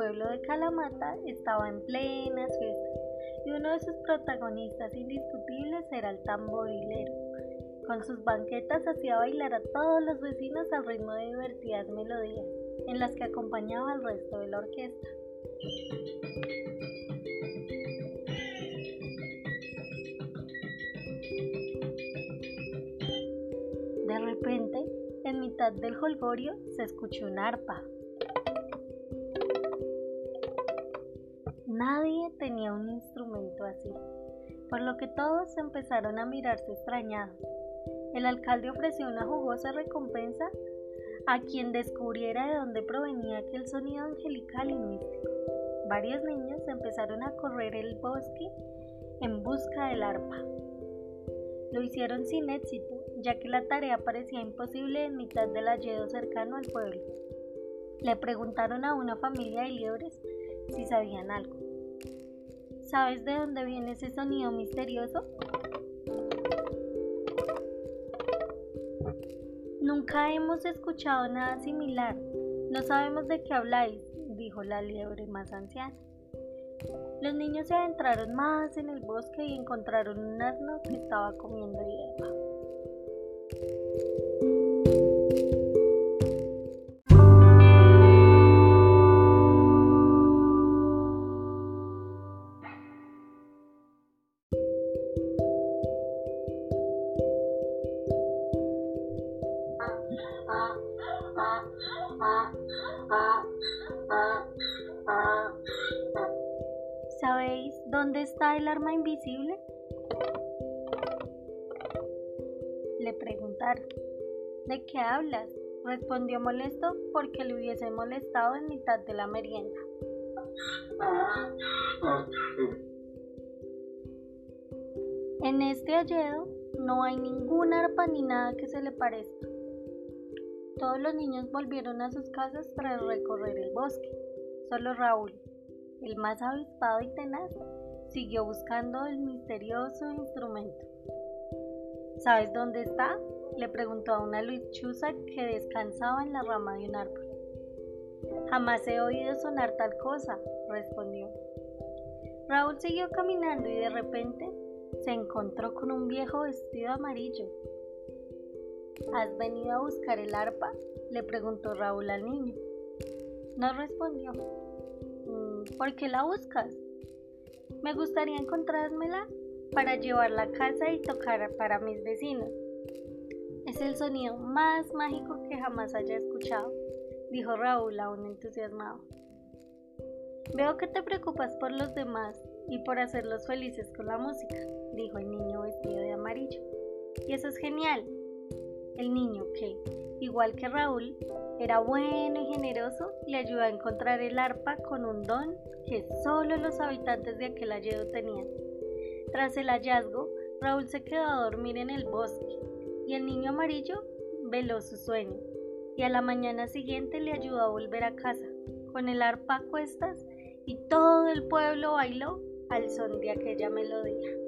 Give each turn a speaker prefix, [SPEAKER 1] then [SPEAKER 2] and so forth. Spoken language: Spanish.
[SPEAKER 1] pueblo de Calamata estaba en plenas fiestas y uno de sus protagonistas indiscutibles era el tamborilero. Con sus banquetas hacía bailar a todos los vecinos al ritmo de divertidas melodías, en las que acompañaba al resto de la orquesta. De repente, en mitad del holgorio se escuchó un arpa. Nadie tenía un instrumento así, por lo que todos empezaron a mirarse extrañados. El alcalde ofreció una jugosa recompensa a quien descubriera de dónde provenía aquel sonido angelical y místico. Varios niños empezaron a correr el bosque en busca del arpa. Lo hicieron sin éxito, ya que la tarea parecía imposible en mitad del alledo cercano al pueblo. Le preguntaron a una familia de liebres si sabían algo. ¿Sabes de dónde viene ese sonido misterioso? Nunca hemos escuchado nada similar. No sabemos de qué habláis, dijo la liebre más anciana. Los niños se adentraron más en el bosque y encontraron un asno que estaba comiendo hierba. ¿Sabéis dónde está el arma invisible? Le preguntaron. ¿De qué hablas? Respondió molesto porque le hubiese molestado en mitad de la merienda. En este alledo no hay ningún arpa ni nada que se le parezca. Todos los niños volvieron a sus casas tras recorrer el bosque. Solo Raúl, el más avispado y tenaz, siguió buscando el misterioso instrumento. ¿Sabes dónde está? le preguntó a una lechuza que descansaba en la rama de un árbol. Jamás he oído sonar tal cosa, respondió. Raúl siguió caminando y de repente se encontró con un viejo vestido amarillo. ¿Has venido a buscar el arpa? le preguntó Raúl al niño. No respondió. ¿Por qué la buscas? Me gustaría encontrármela para llevarla a casa y tocar para mis vecinos. Es el sonido más mágico que jamás haya escuchado, dijo Raúl aún entusiasmado. Veo que te preocupas por los demás y por hacerlos felices con la música, dijo el niño vestido de amarillo. Y eso es genial. El niño que, igual que Raúl, era bueno y generoso, le ayudó a encontrar el arpa con un don que solo los habitantes de aquel alledo tenían. Tras el hallazgo, Raúl se quedó a dormir en el bosque y el niño amarillo veló su sueño y a la mañana siguiente le ayudó a volver a casa con el arpa a cuestas y todo el pueblo bailó al son de aquella melodía.